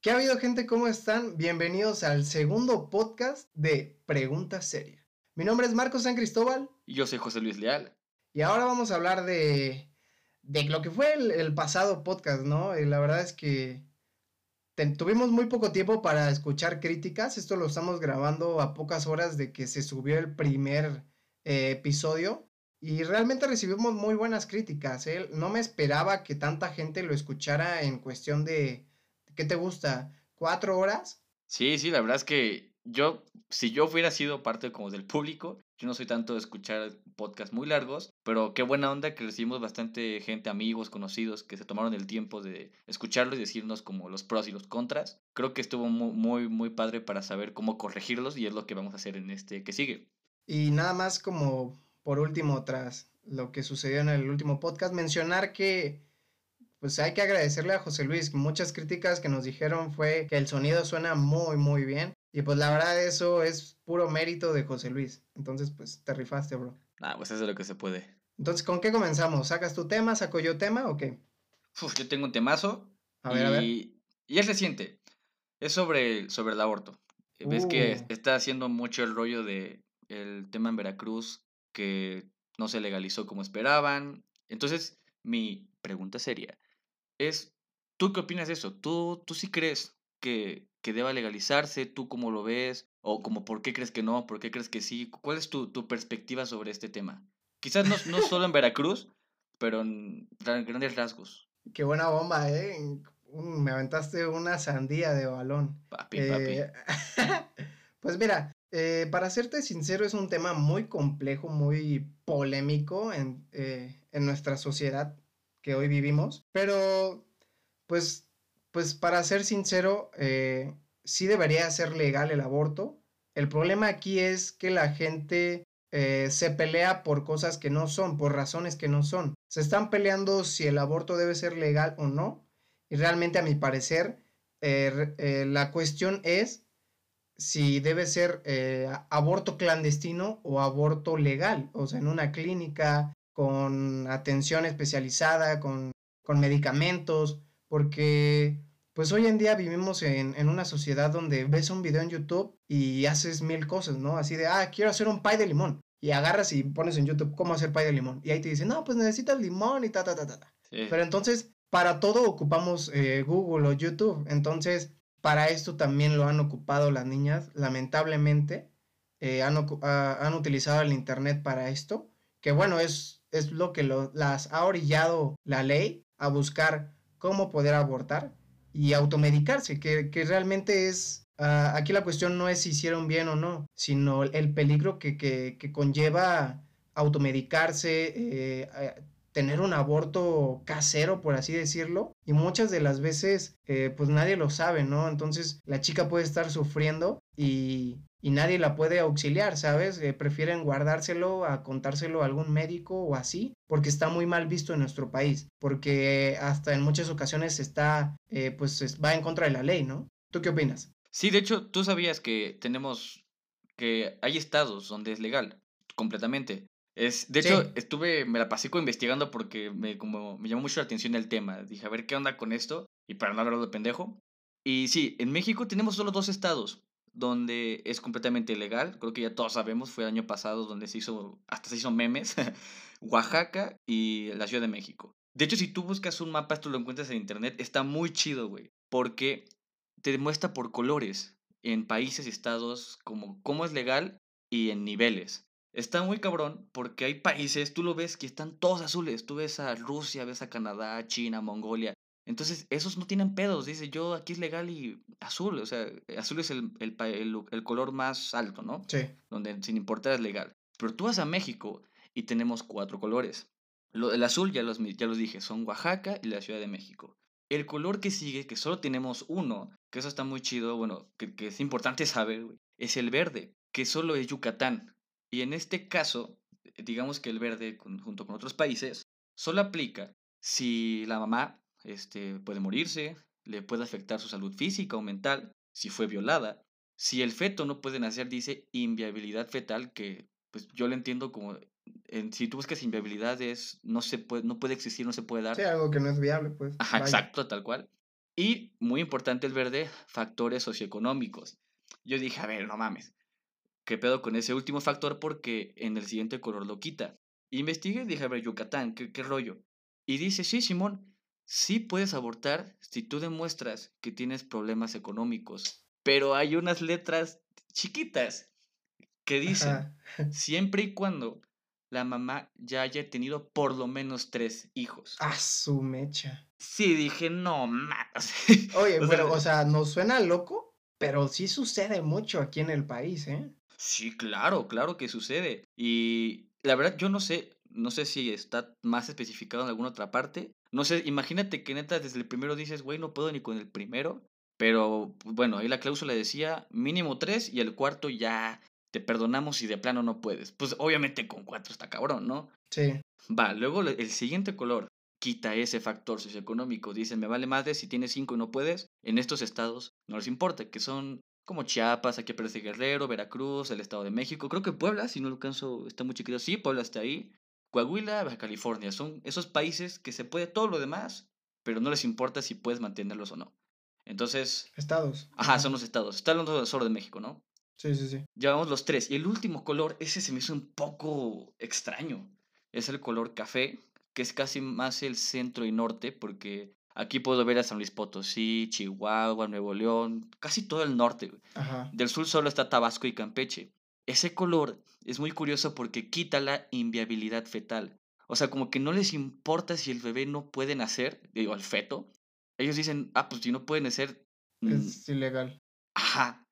¿Qué ha habido gente? ¿Cómo están? Bienvenidos al segundo podcast de Pregunta Seria. Mi nombre es Marcos San Cristóbal. Y yo soy José Luis Leal. Y ahora vamos a hablar de, de lo que fue el, pasado podcast, ¿no? Y la verdad es que tuvimos muy poco tiempo para escuchar críticas. Esto lo estamos grabando a pocas horas de que se subió el primer eh, episodio. Y realmente recibimos muy buenas críticas. ¿eh? No me esperaba que tanta gente lo escuchara en cuestión de ¿qué te gusta? ¿Cuatro horas? Sí, sí, la verdad es que yo, si yo hubiera sido parte como del público, yo no soy tanto de escuchar podcasts muy largos, pero qué buena onda que recibimos bastante gente, amigos, conocidos, que se tomaron el tiempo de escucharlo y decirnos como los pros y los contras. Creo que estuvo muy, muy, muy padre para saber cómo corregirlos y es lo que vamos a hacer en este que sigue. Y nada más como por último, tras lo que sucedió en el último podcast, mencionar que pues hay que agradecerle a José Luis. Muchas críticas que nos dijeron fue que el sonido suena muy, muy bien. Y pues la verdad eso es puro mérito de José Luis. Entonces pues te rifaste, bro. Ah, pues eso es lo que se puede. Entonces, ¿con qué comenzamos? ¿Sacas tu tema? ¿Saco yo tema o qué? Uf, yo tengo un temazo. A ver, y, a ver. Y es reciente. Es sobre, sobre el aborto. Ves que uh. está haciendo mucho el rollo de el tema en Veracruz que no se legalizó como esperaban. Entonces, mi pregunta sería, es, ¿tú qué opinas de eso? ¿Tú, tú sí crees que, que deba legalizarse? ¿Tú cómo lo ves? ¿O como por qué crees que no? ¿Por qué crees que sí? ¿Cuál es tu, tu perspectiva sobre este tema? Quizás no, no solo en Veracruz, pero en grandes rasgos. Qué buena bomba, ¿eh? Me aventaste una sandía de balón. Papi, papi. Eh, pues mira, eh, para serte sincero, es un tema muy complejo, muy polémico en, eh, en nuestra sociedad que hoy vivimos. Pero, pues, pues para ser sincero, eh, sí debería ser legal el aborto. El problema aquí es que la gente eh, se pelea por cosas que no son, por razones que no son. Se están peleando si el aborto debe ser legal o no. Y realmente a mi parecer, eh, la cuestión es si debe ser aborto clandestino o aborto legal, o sea, en una clínica, con atención especializada, con, medicamentos, porque pues hoy en día vivimos en, una sociedad donde ves un video en YouTube y haces mil cosas, ¿no? Así de, ah, quiero hacer un pie de limón. Y agarras y pones en YouTube cómo hacer pie de limón. Y ahí te dicen, no, pues necesitas limón y ta, ta, ta, ta. Pero entonces, para todo ocupamos eh, Google o YouTube. Entonces, para esto también lo han ocupado las niñas, lamentablemente. Eh, han, han utilizado el Internet para esto. Que bueno, es es lo que las ha orillado la ley a buscar cómo poder abortar y automedicarse, que, realmente es, ah, aquí la cuestión no es si hicieron bien o no, sino el peligro que, conlleva automedicarse, eh, tener un aborto casero, por así decirlo, y muchas de las veces eh, pues nadie lo sabe, ¿no? Entonces la chica puede estar sufriendo y, y nadie la puede auxiliar, ¿sabes? Eh, prefieren guardárselo a contárselo a algún médico o así, porque está muy mal visto en nuestro país, porque hasta en muchas ocasiones está, eh, pues va en contra de la ley, ¿no? ¿Tú qué opinas? Sí, de hecho, tú sabías que tenemos, que hay estados donde es legal, completamente. Es, de hecho, estuve, me la pasé investigando porque me, como, me llamó mucho la atención el tema. Dije, a ver qué onda con esto, y para no hablar de pendejo. Y sí, en México tenemos solo dos estados, donde es completamente ilegal. Creo que ya todos sabemos, fue el año pasado donde se hizo, hasta se hizo memes, Oaxaca y la Ciudad de México. De hecho, si tú buscas un mapa, esto lo encuentras en internet, está muy chido, güey, porque te demuestra por colores en países y estados como cómo es legal y en niveles. Está muy cabrón porque hay países, tú lo ves que están todos azules. Tú ves a Rusia, ves a Canadá, China, Mongolia. Entonces, esos no tienen pedos. Dice, yo aquí es legal y azul. O sea, azul es el, el, color más alto, ¿no? Sí. Donde sin importar es legal. Pero tú vas a México y tenemos cuatro colores. Lo, el azul, ya los, ya los dije, son Oaxaca y la Ciudad de México. El color que sigue, que solo tenemos uno, que eso está muy chido, bueno, que, que es importante saber, es el verde, que solo es Yucatán. Y en este caso, digamos que el verde, junto con otros países, solo aplica si la mamá este, puede morirse, le puede afectar su salud física o mental, si fue violada. Si el feto no puede nacer, dice inviabilidad fetal, que pues yo lo entiendo como, en, si tú buscas inviabilidad es, no, se puede, no puede existir, no se puede dar. Sí, algo que no es viable, pues. Ajá, exacto, tal cual. Y, muy importante el verde, factores socioeconómicos. Yo dije, a ver, no mames, ¿qué pedo con ese último factor? Porque en el siguiente color lo quita. Investigué y dije, a ver, Yucatán, ¿qué, qué rollo? Y dice, sí, Simón, sí puedes abortar si tú demuestras que tienes problemas económicos. Pero hay unas letras chiquitas que dicen, siempre y cuando la mamá ya haya tenido por lo menos tres hijos. A su mecha. Sí, dije, no más. Oye, pero, o sea, nos suena loco, pero sí sucede mucho aquí en el país, ¿eh? Sí, claro, claro que sucede. Y la verdad, yo no sé, no sé si está más especificado en alguna otra parte. No sé, imagínate que neta desde el primero dices, güey, no puedo ni con el primero. Pero bueno, ahí la cláusula decía mínimo tres y el cuarto ya te perdonamos y de plano no puedes. Pues obviamente con cuatro está cabrón, ¿no? Sí. Va, luego el siguiente color quita ese factor socioeconómico. Dicen, me vale más de si tienes cinco y no puedes. En estos estados no les importa, que son como Chiapas, aquí aparece Guerrero, Veracruz, el Estado de México. Creo que Puebla, si no lo alcanzo, está muy chiquito. Sí, Puebla está ahí. Coahuila, Baja California. Son esos países que se puede todo lo demás, pero no les importa si puedes mantenerlos o no. Entonces. Estados. Ajá, son los estados. Está hablando solo de México, ¿no? Sí, sí, sí. Llevamos los tres. Y el último color, ese se me hizo un poco extraño. Es el color café, que es casi más el centro y norte, porque aquí puedo ver a San Luis Potosí, Chihuahua, Nuevo León, casi todo el norte. Del sur solo está Tabasco y Campeche. Ese color es muy curioso porque quita la inviabilidad fetal. O sea, como que no les importa si el bebé no puede nacer, digo, el feto. Ellos dicen, ah, pues si no puede nacer... Mm, es ilegal. Ajá.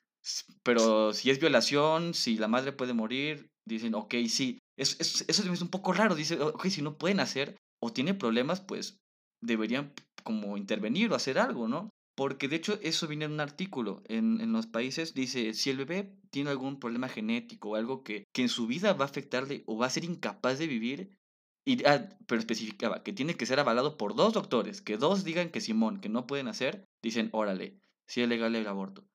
Pero si es violación, si la madre puede morir, dicen, ok, sí. Es, es, eso es un poco raro. Dice, ok, si no pueden hacer o tiene problemas, pues deberían como intervenir o hacer algo, ¿no? Porque de hecho eso viene en un artículo en, en los países, dice, si el bebé tiene algún problema genético o algo que, que en su vida va a afectarle o va a ser incapaz de vivir, y, ah, pero especificaba que tiene que ser avalado por dos doctores, que dos digan que Simón, que no pueden hacer, dicen, órale, si es legal el aborto.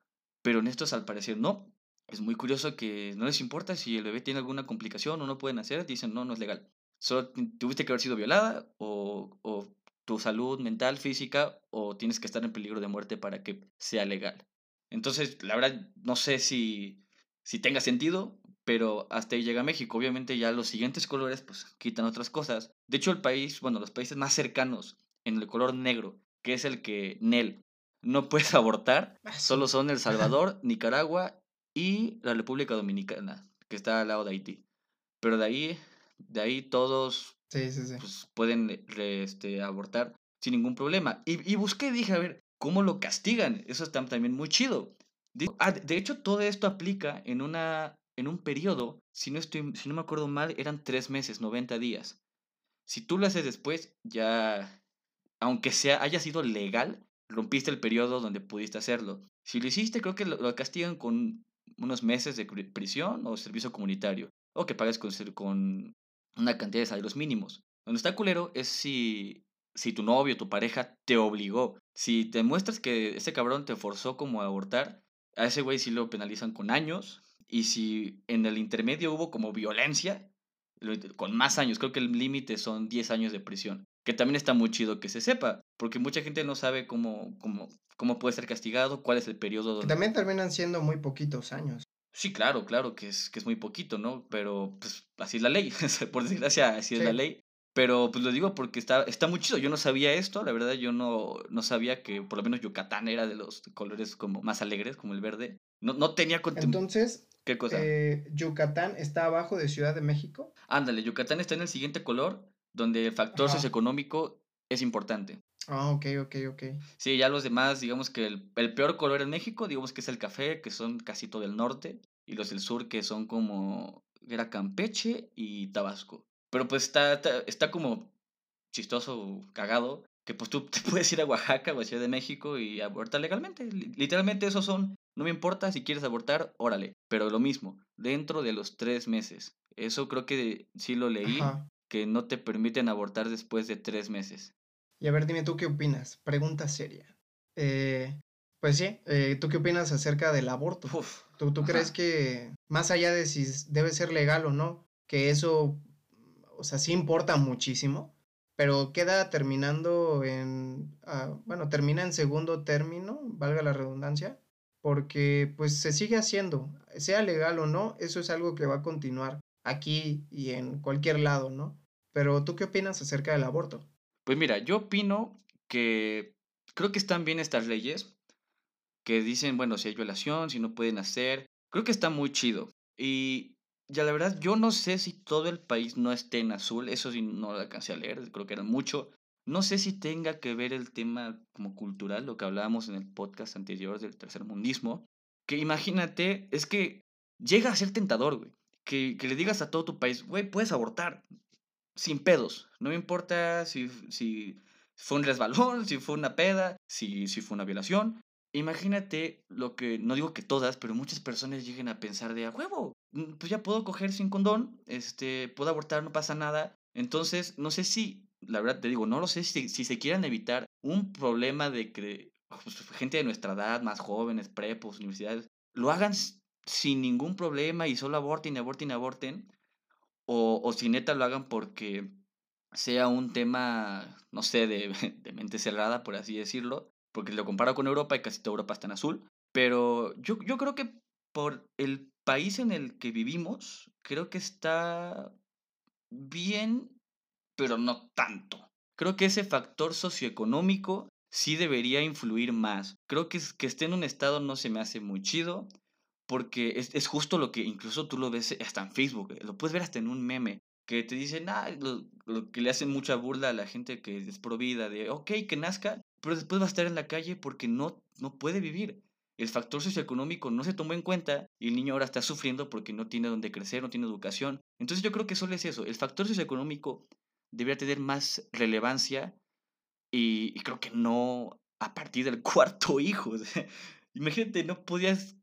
Pero en estos al parecer no, es muy curioso que no les importa si el bebé tiene alguna complicación o no pueden hacer, dicen no, no es legal. Solo tuviste que haber sido violada o, o tu salud mental, física, o tienes que estar en peligro de muerte para que sea legal. Entonces, la verdad, no sé si, si tenga sentido, pero hasta ahí llega México. Obviamente ya los siguientes colores pues quitan otras cosas. De hecho, el país, bueno, los países más cercanos en el color negro, que es el que Nel no puedes abortar, ah, solo son El Salvador, Nicaragua y la República Dominicana, que está al lado de Haití. Pero de ahí, de ahí todos Pues, pueden este, abortar sin ningún problema. Y, y busqué, dije, a ver, ¿cómo lo castigan? Eso está también muy chido. Ah, de hecho, todo esto aplica en, una, en un periodo, si no, estoy, si no me acuerdo mal, eran tres meses, 90 días. Si tú lo haces después, ya, aunque sea, haya sido legal, rompiste el periodo donde pudiste hacerlo. Si lo hiciste, creo que lo castigan con unos meses de prisión o servicio comunitario, o que pagues con, con una cantidad de salarios mínimos. Donde está culero es si, si tu novio, tu pareja te obligó. Si te muestras que ese cabrón te forzó como a abortar, a ese güey sí lo penalizan con años. Y si en el intermedio hubo como violencia, con más años, creo que el límite son 10 años de prisión. Que también está muy chido que se sepa, porque mucha gente no sabe cómo, cómo, cómo puede ser castigado, cuál es el periodo. Donde... también terminan siendo muy poquitos años. Sí, claro, claro, que es, que es muy poquito, ¿no? Pero pues así es la ley, por desgracia, así es la ley. Pero pues lo digo porque está, está muy chido. Yo no sabía esto, la verdad, yo no, no sabía que por lo menos Yucatán era de los colores como más alegres, como el verde. No, no tenía Entonces, ¿qué cosa? Eh, Yucatán está abajo de Ciudad de México. Ándale, Yucatán está en el siguiente color, donde el factor socioeconómico es importante. Ah, ok, ok, ok. Sí, ya los demás, digamos que el, el, peor color en México, digamos que es el café, que son casi todo el norte, y los del sur, que son como, era Campeche y Tabasco. Pero pues está, está, como chistoso, cagado, que pues tú te puedes ir a Oaxaca o a Ciudad de México y abortar legalmente. Literalmente esos son, no me importa si quieres abortar, órale. Pero lo mismo, dentro de los tres meses. Eso creo que sí lo leí, que no te permiten abortar después de tres meses. Y a ver, dime tú qué opinas. Pregunta seria. Eh, pues sí, eh, ¿tú qué opinas acerca del aborto? ¿Tú, tú crees que, más allá de si debe ser legal o no, que eso, o sea, sí importa muchísimo, pero queda terminando en, ah, bueno, termina en segundo término, valga la redundancia, porque pues se sigue haciendo, sea legal o no, eso es algo que va a continuar aquí y en cualquier lado, ¿no? Pero tú qué opinas acerca del aborto? Pues mira, yo opino que creo que están bien estas leyes que dicen, bueno, si hay violación, si no pueden hacer, creo que está muy chido. Y ya la verdad, yo no sé si todo el país no esté en azul, eso sí no lo alcancé a leer, creo que era mucho. No sé si tenga que ver el tema como cultural, lo que hablábamos en el podcast anterior del tercer mundismo, que imagínate, es que llega a ser tentador, güey. Que, que le digas a todo tu país, güey, puedes abortar sin pedos. No me importa si, si fue un resbalón, si fue una peda, si, si fue una violación. Imagínate lo que, no digo que todas, pero muchas personas lleguen a pensar de a huevo, mm, pues ya puedo coger sin condón, este, puedo abortar, no pasa nada. Entonces, no sé si, la verdad te digo, no lo sé si, si se quieran evitar un problema de que pues, gente de nuestra edad, más jóvenes, prepos, universidades, lo hagan sin ningún problema y solo aborten, aborten, aborten, o, o si neta lo hagan porque sea un tema, no sé, de, de mente cerrada, por así decirlo, porque lo comparo con Europa y casi toda Europa está en azul, pero yo, yo creo que por el país en el que vivimos, creo que está bien, pero no tanto. Creo que ese factor socioeconómico sí debería influir más. Creo que, que esté en un estado no se me hace muy chido, porque es, es, justo lo que incluso tú lo ves hasta en Facebook, lo puedes ver hasta en un meme, que te dicen, ah, lo, lo que le hacen mucha burla a la gente que es provida, de, ok, que nazca, pero después va a estar en la calle porque no, no puede vivir. El factor socioeconómico no se tomó en cuenta y el niño ahora está sufriendo porque no tiene donde crecer, no tiene educación. Entonces yo creo que solo es eso. El factor socioeconómico debería tener más relevancia y, creo que no a partir del cuarto hijo. imagínate, no podías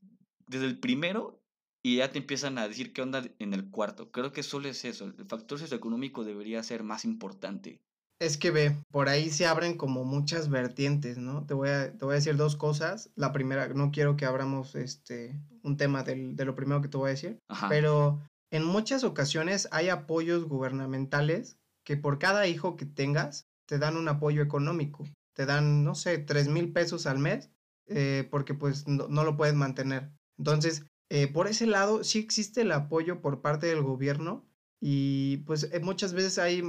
desde el primero y ya te empiezan a decir qué onda en el cuarto. Creo que solo es eso. El factor socioeconómico debería ser más importante. Es que ve, por ahí se abren como muchas vertientes, ¿no? Te voy a, te voy a decir dos cosas. La primera, no quiero que abramos este, un tema del, de lo primero que te voy a decir, pero en muchas ocasiones hay apoyos gubernamentales que por cada hijo que tengas te dan un apoyo económico. Te dan, no sé, tres mil pesos al mes eh, porque pues no, lo puedes mantener. Entonces, eh, por ese lado sí existe el apoyo por parte del gobierno y pues eh, muchas veces hay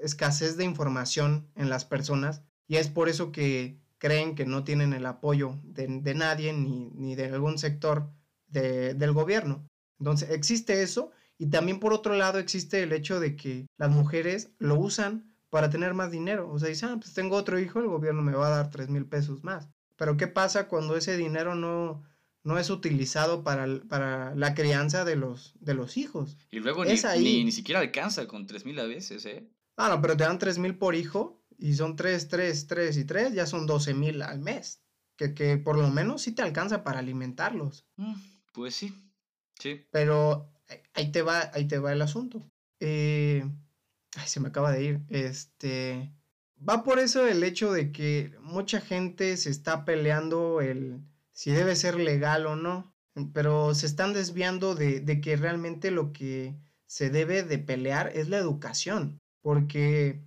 escasez de información en las personas y es por eso que creen que no tienen el apoyo de, nadie ni, ni, de algún sector de, del gobierno. Entonces existe eso y también por otro lado existe el hecho de que las mujeres lo usan para tener más dinero. O sea, dicen, ah, pues tengo otro hijo, el gobierno me va a dar tres mil pesos más. Pero ¿qué pasa cuando ese dinero no, no es utilizado para, para la crianza de los, de los hijos? Y luego ni, ni, ni, siquiera alcanza con tres mil a veces, ¿eh? Ah, no, pero te dan 3 mil por hijo y son 3, 3, 3 y 3, ya son 12 mil al mes. Que, que, por lo menos sí te alcanza para alimentarlos. Mm, pues sí, sí. Pero ahí te va, ahí te va el asunto. Eh, ay, se me acaba de ir. Este. Va por eso el hecho de que mucha gente se está peleando el si debe ser legal o no. Pero se están desviando de, de que realmente lo que se debe de pelear es la educación porque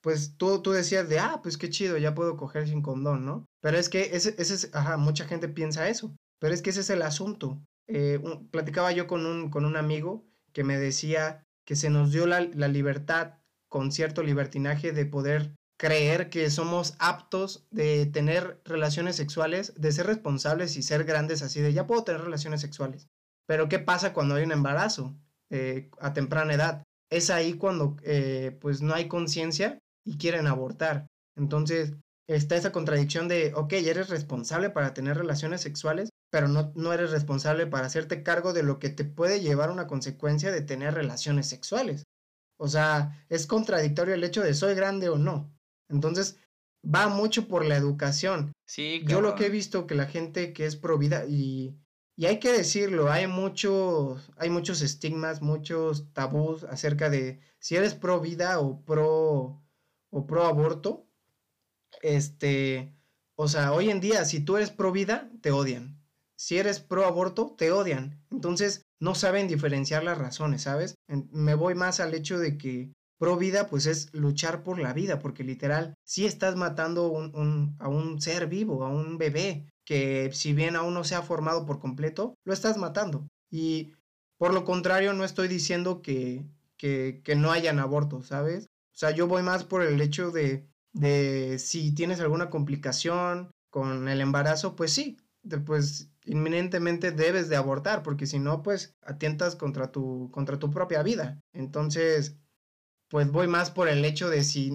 pues tú, tú decías de, ah, pues qué chido, ya puedo coger sin condón, ¿no? Pero es que ese, ese es, ajá, mucha gente piensa eso, pero es que ese es el asunto. Eh, platicaba yo con un, con un amigo que me decía que se nos dio la, la libertad con cierto libertinaje de poder creer que somos aptos de tener relaciones sexuales, de ser responsables y ser grandes así de ya puedo tener relaciones sexuales. Pero ¿qué pasa cuando hay un embarazo eh, a temprana edad? es ahí cuando eh, pues no hay conciencia y quieren abortar. Entonces está esa contradicción de, ok, eres responsable para tener relaciones sexuales, pero no, no eres responsable para hacerte cargo de lo que te puede llevar a una consecuencia de tener relaciones sexuales. O sea, es contradictorio el hecho de soy grande o no. Entonces, va mucho por la educación. Sí, Yo lo que he visto que la gente que es pro vida y y hay que decirlo, hay muchos, hay muchos estigmas, muchos tabús acerca de si eres pro vida o pro o pro aborto. Este, o sea, hoy en día si tú eres pro vida, te odian. Si eres pro aborto, te odian. Entonces, no saben diferenciar las razones, ¿sabes? Me voy más al hecho de que pro vida pues es luchar por la vida, porque literal, si estás matando a un ser vivo, a un bebé, que si bien aún no se ha formado por completo, lo estás matando. Y por lo contrario, no estoy diciendo que, que, que no hayan abortos, ¿sabes? O sea, yo voy más por el hecho de, de si tienes alguna complicación con el embarazo, pues sí, pues inminentemente debes de abortar, porque si no, pues atientas contra tu, contra tu propia vida. Entonces, pues voy más por el hecho de si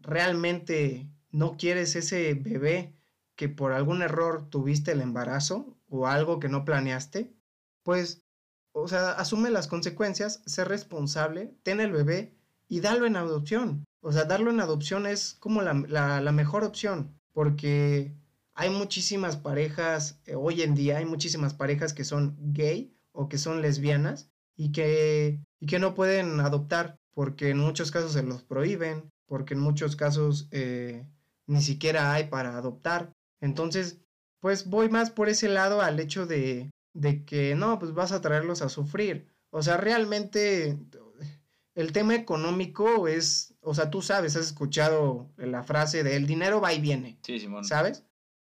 realmente no quieres ese bebé que por algún error tuviste el embarazo o algo que no planeaste, pues, o sea, asume las consecuencias, sé responsable, ten el bebé y dalo en adopción. O sea, darlo en adopción es como la, la mejor opción, porque hay muchísimas parejas, eh, hoy en día hay muchísimas parejas que son gay o que son lesbianas y que, y que no pueden adoptar porque en muchos casos se los prohíben, porque en muchos casos eh, ni siquiera hay para adoptar. Entonces, pues voy más por ese lado al hecho de, de que no, pues vas a traerlos a sufrir. O sea, realmente el tema económico es, o sea, tú sabes, has escuchado la frase de el dinero va y viene. Sí, Simón. ¿Sabes?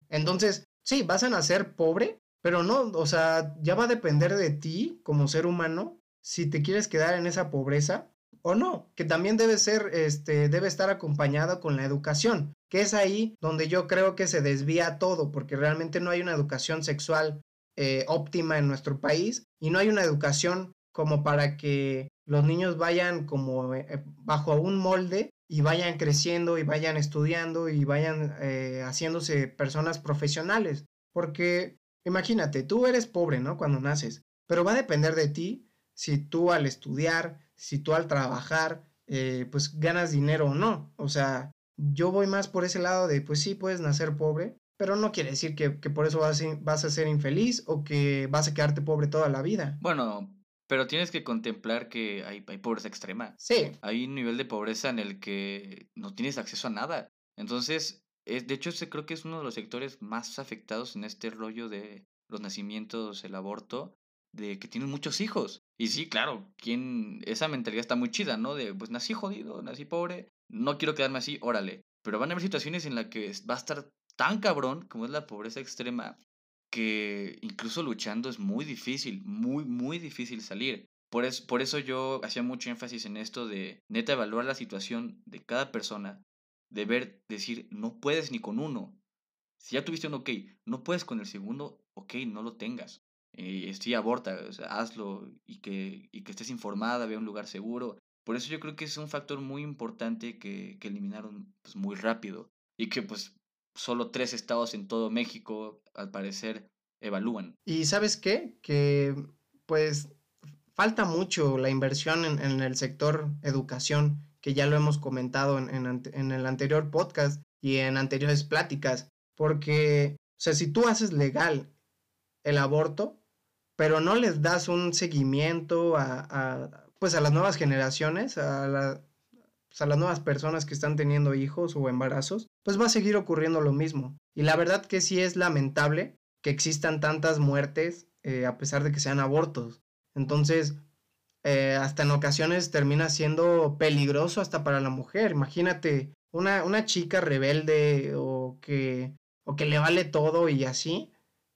Entonces, sí, vas a nacer pobre, pero no, o sea, ya va a depender de ti como ser humano si te quieres quedar en esa pobreza o no, que también debe ser, este, debe estar acompañado con la educación, que es ahí donde yo creo que se desvía todo, porque realmente no hay una educación sexual eh, óptima en nuestro país y no hay una educación como para que los niños vayan como eh, bajo un molde y vayan creciendo y vayan estudiando y vayan eh, haciéndose personas profesionales. Porque imagínate, tú eres pobre, ¿no? Cuando naces, pero va a depender de ti si tú al estudiar, si tú al trabajar, eh, pues ganas dinero o no. O sea, yo voy más por ese lado de, pues sí, puedes nacer pobre, pero no quiere decir que, por eso vas vas a ser infeliz o que vas a quedarte pobre toda la vida. Bueno, pero tienes que contemplar que hay, hay pobreza extrema. Sí. Hay un nivel de pobreza en el que no tienes acceso a nada. Entonces, es, de hecho, ese creo que es uno de los sectores más afectados en este rollo de los nacimientos, el aborto, de que tienen muchos hijos. Y sí, claro, quien, esa mentalidad está muy chida, ¿no? De, pues nací jodido, nací pobre, no quiero quedarme así, órale. Pero van a haber situaciones en las que va a estar tan cabrón como es la pobreza extrema que incluso luchando es muy difícil, muy, muy difícil salir. Por, por eso yo hacía mucho énfasis en esto de neta evaluar la situación de cada persona, de ver, decir, no puedes ni con uno. Si ya tuviste un ok, no puedes con el segundo, ok, no lo tengas. Eh, sí, aborta, hazlo y que, y que estés informada, ve un lugar seguro. Por eso yo creo que es un factor muy importante que, que eliminaron pues, muy rápido y que pues solo tres estados en todo México, al parecer, evalúan. Y sabes qué? Que pues falta mucho la inversión en, el sector educación, que ya lo hemos comentado en, en, el anterior podcast y en anteriores pláticas, porque, o sea, si tú haces legal el aborto, pero no les das un seguimiento a, pues a las nuevas generaciones, pues, a las nuevas personas que están teniendo hijos o embarazos, pues va a seguir ocurriendo lo mismo. Y la verdad que sí es lamentable que existan tantas muertes eh, a pesar de que sean abortos. Entonces, eh, hasta en ocasiones termina siendo peligroso hasta para la mujer. Imagínate una, una chica rebelde o que, o que le vale todo y así.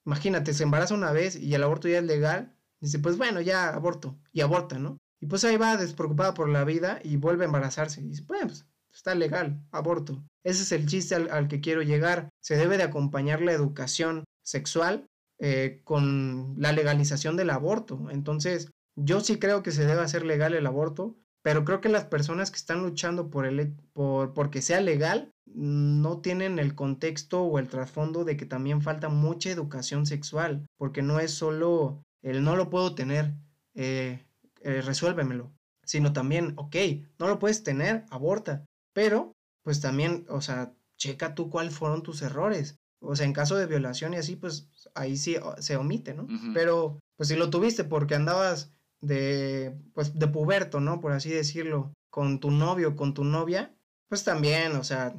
Imagínate, se embaraza una vez y el aborto ya es legal. Dice, pues bueno, ya aborto. Y aborta, ¿no? Y pues ahí va despreocupada por la vida y vuelve a embarazarse. Y dice, pues, está legal, aborto. Ese es el chiste al, que quiero llegar. Se debe de acompañar la educación sexual eh, con la legalización del aborto. Entonces, yo sí creo que se debe hacer legal el aborto, pero creo que las personas que están luchando por el por porque sea legal no tienen el contexto o el trasfondo de que también falta mucha educación sexual, porque no es solo el no lo puedo tener, eh, eh, resuélvemelo, sino también, ok, no lo puedes tener, aborta, pero pues también, o sea, checa tú cuáles fueron tus errores. O sea, en caso de violación y así, pues ahí sí se omite, ¿no? Pero, pues si lo tuviste porque andabas de, pues de puberto, ¿no? Por así decirlo, con tu novio, con tu novia, pues también, o sea,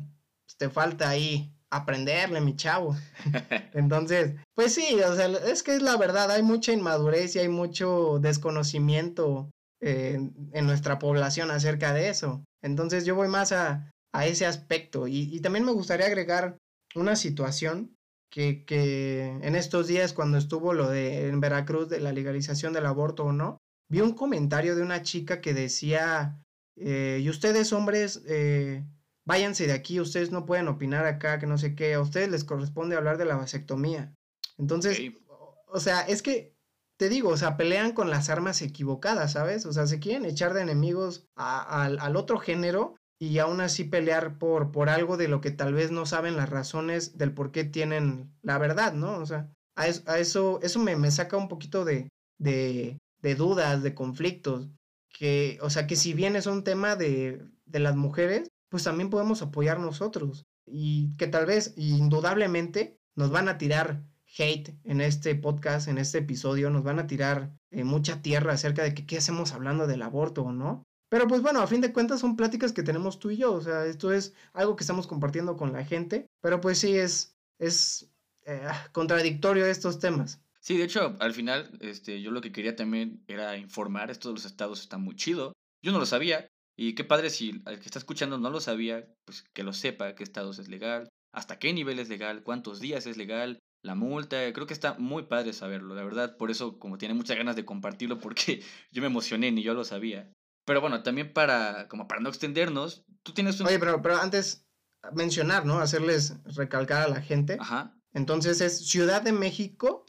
pues, te falta ahí aprenderle, mi chavo. Entonces, pues sí, o sea, es que es la verdad, hay mucha inmadurez y hay mucho desconocimiento en nuestra población acerca de eso. Entonces yo voy más a, a ese aspecto. Y, y, también me gustaría agregar una situación que, que, en estos días cuando estuvo lo de en Veracruz de la legalización del aborto o no, vi un comentario de una chica que decía, eh, y ustedes hombres, eh, váyanse de aquí, ustedes no pueden opinar acá, que no sé qué, a ustedes les corresponde hablar de la vasectomía. Entonces, o sea, es que te digo, o sea, pelean con las armas equivocadas, ¿sabes? O sea, se quieren echar de enemigos al otro género y aún así pelear por, por algo de lo que tal vez no saben las razones del por qué tienen la verdad, ¿no? O sea, a eso, eso, me, me, saca un poquito de, de, de, dudas, de conflictos, que, o sea, que si bien es un tema de, de las mujeres, pues también podemos apoyar nosotros y que tal vez, indudablemente, nos van a tirar hate en este podcast, en este episodio, nos van a tirar eh, mucha tierra acerca de que qué hacemos hablando del aborto o no. Pero pues bueno, a fin de cuentas son pláticas que tenemos tú y yo, o sea, esto es algo que estamos compartiendo con la gente, pero pues sí es, es eh, contradictorio estos temas. Sí, de hecho, al final, este, yo lo que quería también era informar, esto de los estados está muy chido, yo no lo sabía, y qué padre si el que está escuchando no lo sabía, pues que lo sepa, qué estados es legal, hasta qué nivel es legal, cuántos días es legal, la multa, creo que está muy padre saberlo, la verdad, por eso como tiene muchas ganas de compartirlo porque yo me emocioné, ni yo lo sabía. Pero bueno, también para, como para no extendernos, tú tienes un... Oye, pero, pero antes mencionar, ¿no? Hacerles recalcar a la gente. Ajá. Entonces es Ciudad de México.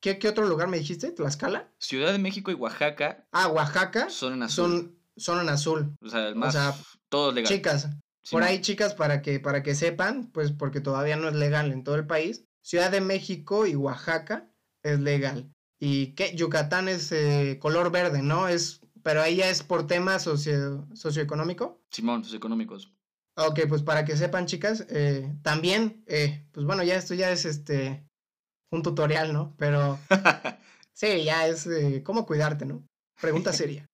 ¿Qué, qué otro lugar me dijiste? ¿Tlaxcala? Ciudad de México y Oaxaca. Ah, Oaxaca. Son en azul. Son, son en azul. O sea, el más, o sea todo legal. Chicas. por ahí, chicas, para que, para que sepan, pues porque todavía no es legal en todo el país. Ciudad de México y Oaxaca es legal. Y que Yucatán es eh, color verde, ¿no? Es pero ahí ya es por temas socio, socioeconómico. Simón, socioeconómicos. Ok, pues para que sepan, chicas, eh, también, eh, pues bueno, ya esto ya es este un tutorial, ¿no? Pero sí, ya es eh, cómo cuidarte, ¿no? Pregunta seria.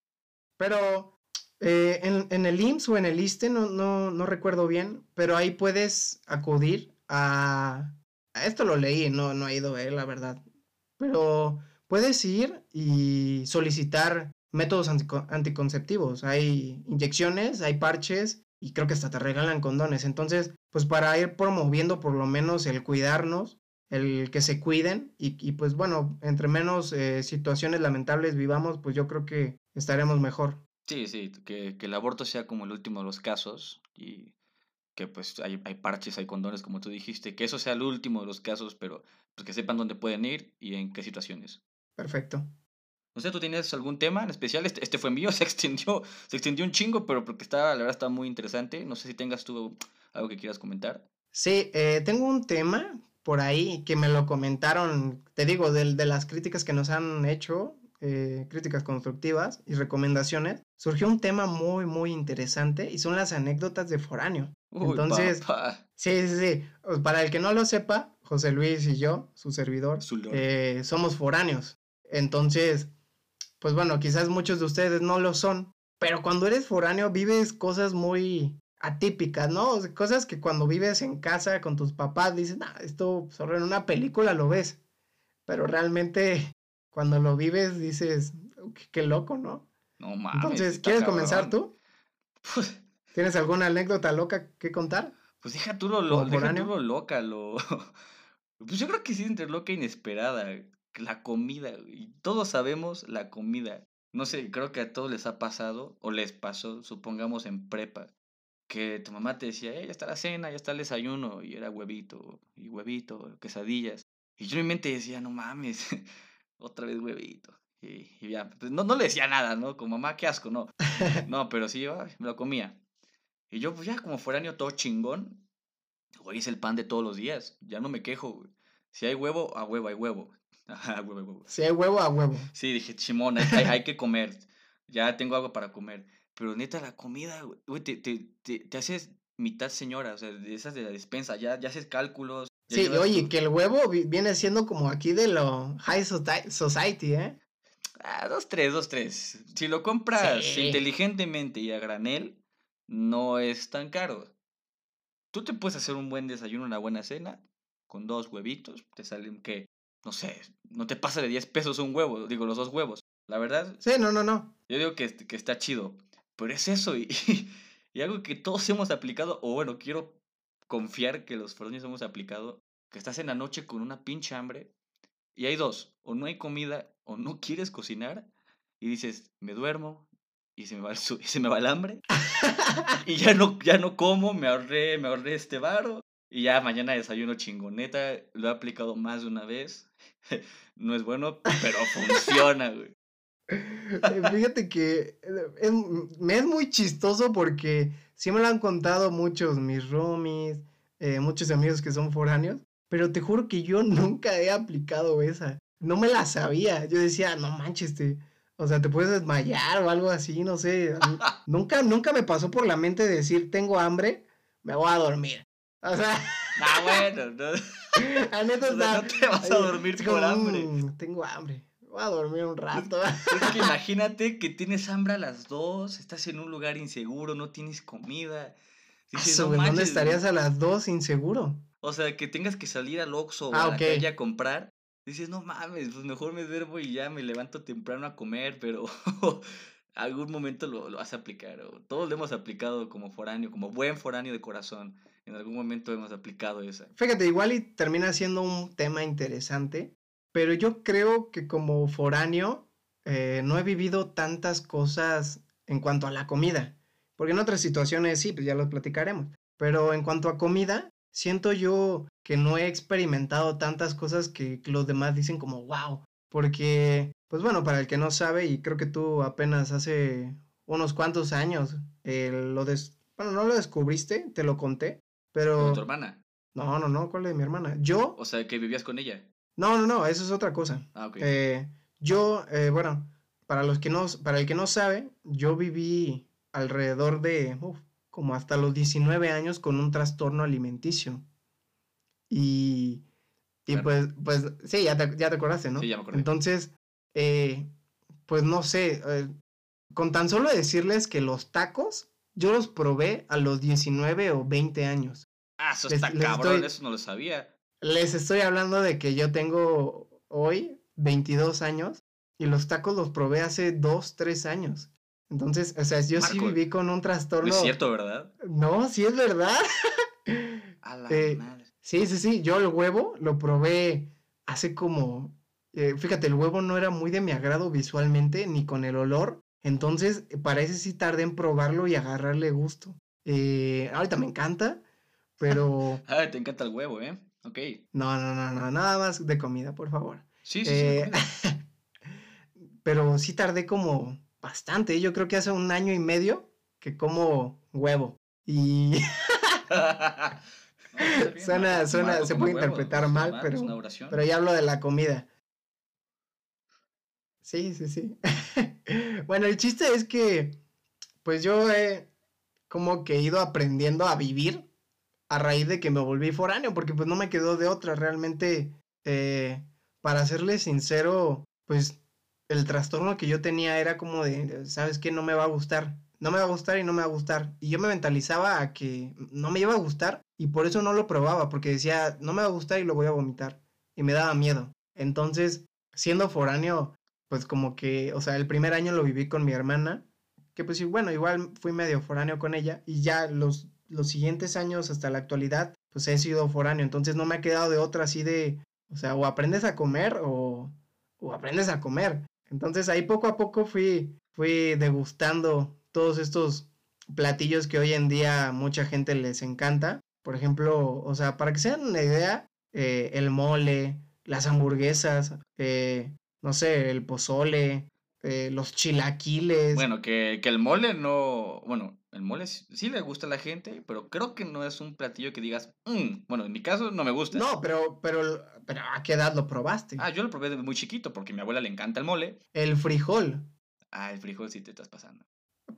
Pero en, en, el IMSS o en el ISTE, no, no, no recuerdo bien, pero ahí puedes acudir a... a esto lo leí, no, no he ido, eh, la verdad. Pero puedes ir y solicitar métodos anticonceptivos. Hay inyecciones, hay parches y creo que hasta te regalan condones. Entonces, pues para ir promoviendo por lo menos el cuidarnos, el que se cuiden y, pues bueno, entre menos eh, situaciones lamentables vivamos, pues yo creo que estaremos mejor. Sí, sí, que, que, el aborto sea como el último de los casos y que pues hay, hay, parches, hay condones, como tú dijiste, que eso sea el último de los casos, pero pues que sepan dónde pueden ir y en qué situaciones. Perfecto. No sé, ¿tú tienes algún tema en especial? Este, este fue mío, se extendió, se extendió un chingo, pero porque estaba, la verdad, está muy interesante. No sé si tengas tú algo que quieras comentar. Sí, eh, tengo un tema por ahí que me lo comentaron, te digo, de, de las críticas que nos han hecho, eh, críticas constructivas y recomendaciones, surgió un tema muy, muy interesante y son las anécdotas de foráneo. Entonces, sí, sí, sí. Para el que no lo sepa, José Luis y yo, su servidor, eh, somos foráneos. Entonces, pues bueno, quizás muchos de ustedes no lo son, pero cuando eres foráneo vives cosas muy atípicas, ¿no? cosas que cuando vives en casa con tus papás dices, ah, esto solo en una película lo ves, pero realmente cuando lo vives dices, qué, loco, ¿no? No mames. Entonces, ¿quieres comenzar tú? Pues ¿Tienes alguna anécdota loca que contar? Pues deja tú lo, lo, deja tú lo loca, lo... Pues yo creo que sí, entre loca e inesperada la comida, y todos sabemos la comida. No sé, creo que a todos les ha pasado, o les pasó, supongamos en prepa, que tu mamá te decía, eh, ya está la cena, ya está el desayuno, y era huevito, y huevito, quesadillas. Y yo en mi mente decía, no mames, otra vez huevito. Y, ya, pues no, no le decía nada, ¿no? Como mamá, qué asco, no. No, pero sí, me lo comía. Y yo, pues ya como foráneo todo chingón, hoy es el pan de todos los días, ya no me quejo, Si hay huevo, a huevo hay huevo. Ajá, huevo, huevo. Si hay huevo, a huevo. Sí, dije, chimón, hay, hay, que comer. Ya tengo algo para comer. Pero neta, la comida, güey, te, te, te, haces mitad señora, o sea, de esas de la despensa, ya, ya haces cálculos. sí, oye, que el huevo viene siendo como aquí de lo high society, ¿eh? Ah, dos, tres, dos, tres. Si lo compras inteligentemente y a granel, no es tan caro. Tú te puedes hacer un buen desayuno, una buena cena, con dos huevitos, te salen, ¿qué? no sé, no te pasa de 10 pesos un huevo, digo, los dos huevos. La verdad. Sí, no, no, no. Yo digo que, que está chido. Pero es eso, y, y algo que todos hemos aplicado, o bueno, quiero confiar que los foráneos hemos aplicado, que estás en la noche con una pinche hambre, y hay dos, o no hay comida, o no quieres cocinar, y dices, me duermo, y se me va el, se me va el hambre, y ya no, ya no como, me ahorré, me ahorré este varo, y ya mañana desayuno chingoneta, lo he aplicado más de una vez, no es bueno, pero funciona, güey. Eh, fíjate que eh, me es muy chistoso porque sí me lo han contado muchos mis roomies, eh, muchos amigos que son foráneos, pero te juro que yo nunca he aplicado esa. No me la sabía. Yo decía, no manches, te, o sea, te puedes desmayar o algo así, no sé. nunca, nunca me pasó por la mente decir, tengo hambre, me voy a dormir. O sea. Ah, bueno, no. no te vas a dormir por hambre. Mm, tengo hambre voy a dormir un rato. Es que imagínate que tienes hambre a las dos, estás en un lugar inseguro, no tienes comida. Dices, no ¿Dónde estarías a las dos inseguro? O sea, que tengas que salir al Oxxo o ah, a la calle a comprar. Dices, no mames, pues mejor me duermo y ya me levanto temprano a comer, pero algún momento lo, lo vas a aplicar. todos lo hemos aplicado como foráneo, como buen foráneo de corazón. En algún momento hemos aplicado esa. Fíjate, igual y termina siendo un tema interesante pero yo creo que como foráneo eh, no he vivido tantas cosas en cuanto a la comida. Porque en otras situaciones sí, pues ya lo platicaremos. Pero en cuanto a comida, siento yo que no he experimentado tantas cosas que los demás dicen como wow. Porque, pues bueno, para el que no sabe, y creo que tú apenas hace unos cuantos años eh, lo des... Bueno, no lo descubriste, te lo conté, pero... ¿De tu hermana? No, no, no, ¿cuál es mi hermana? Yo... O sea, que vivías con ella. No, no, no, eso es otra cosa. Ah, eh, yo, eh, bueno, para los que no, para el que no sabe, yo viví alrededor de, como hasta los 19 años con un trastorno alimenticio. Y, y pues, pues, sí, ya te, ya te acordaste, ¿no? Sí, ya me acordé. Entonces, eh, pues no sé, con tan solo decirles que los tacos, yo los probé a los 19 o 20 años. Ah, eso está cabrón, eso no lo sabía. Les estoy hablando de que yo tengo hoy 22 años y los tacos los probé hace 2, 3 años. Entonces, o sea, yo sí viví con un trastorno. No es cierto, ¿verdad? No, sí es verdad. A la eh, madre. Sí, sí, sí. Yo el huevo lo probé hace como. Eh, fíjate, el huevo no era muy de mi agrado visualmente, ni con el olor. Entonces, parece sí tardé en probarlo y agarrarle gusto. Eh, ahorita me encanta, pero. ah, te encanta el huevo, ¿eh? Ok. No, no, no, no, nada más de comida, por favor. Sí, sí, sí. Eh, pero sí tardé como bastante. Yo creo que hace un año y medio que como huevo. Y. suena, suena, se puede interpretar mal, pero, pero ya hablo de la comida. Sí, sí, sí. bueno, el chiste es que, pues yo he como que ido aprendiendo a vivir a raíz de que me volví foráneo, porque pues no me quedó de otra. Realmente, eh, para serle sincero, pues el trastorno que yo tenía era como de, ¿sabes qué? No me va a gustar. No me va a gustar y no me va a gustar. Y yo me mentalizaba a que no me iba a gustar y por eso no lo probaba, porque decía, no me va a gustar y lo voy a vomitar. Y me daba miedo. Entonces, siendo foráneo, pues como que, o sea, el primer año lo viví con mi hermana, que pues bueno, igual fui medio foráneo con ella y ya los los siguientes años hasta la actualidad, pues he sido foráneo, entonces no me ha quedado de otra así de, o sea, o aprendes a comer o, o aprendes a comer. Entonces ahí poco a poco fui, fui degustando todos estos platillos que hoy en día mucha gente les encanta. Por ejemplo, o sea, para que se den una idea, eh, el mole, las hamburguesas, eh, no sé, el pozole, eh, los chilaquiles. Bueno, que, que, el mole no, bueno, el mole sí, le gusta a la gente, pero creo que no es un platillo que digas, mm", bueno, en mi caso no me gusta. No, pero, pero, pero ¿a qué edad lo probaste? Ah, yo lo probé desde muy chiquito porque a mi abuela le encanta el mole. El frijol. Ah, el frijol sí te estás pasando.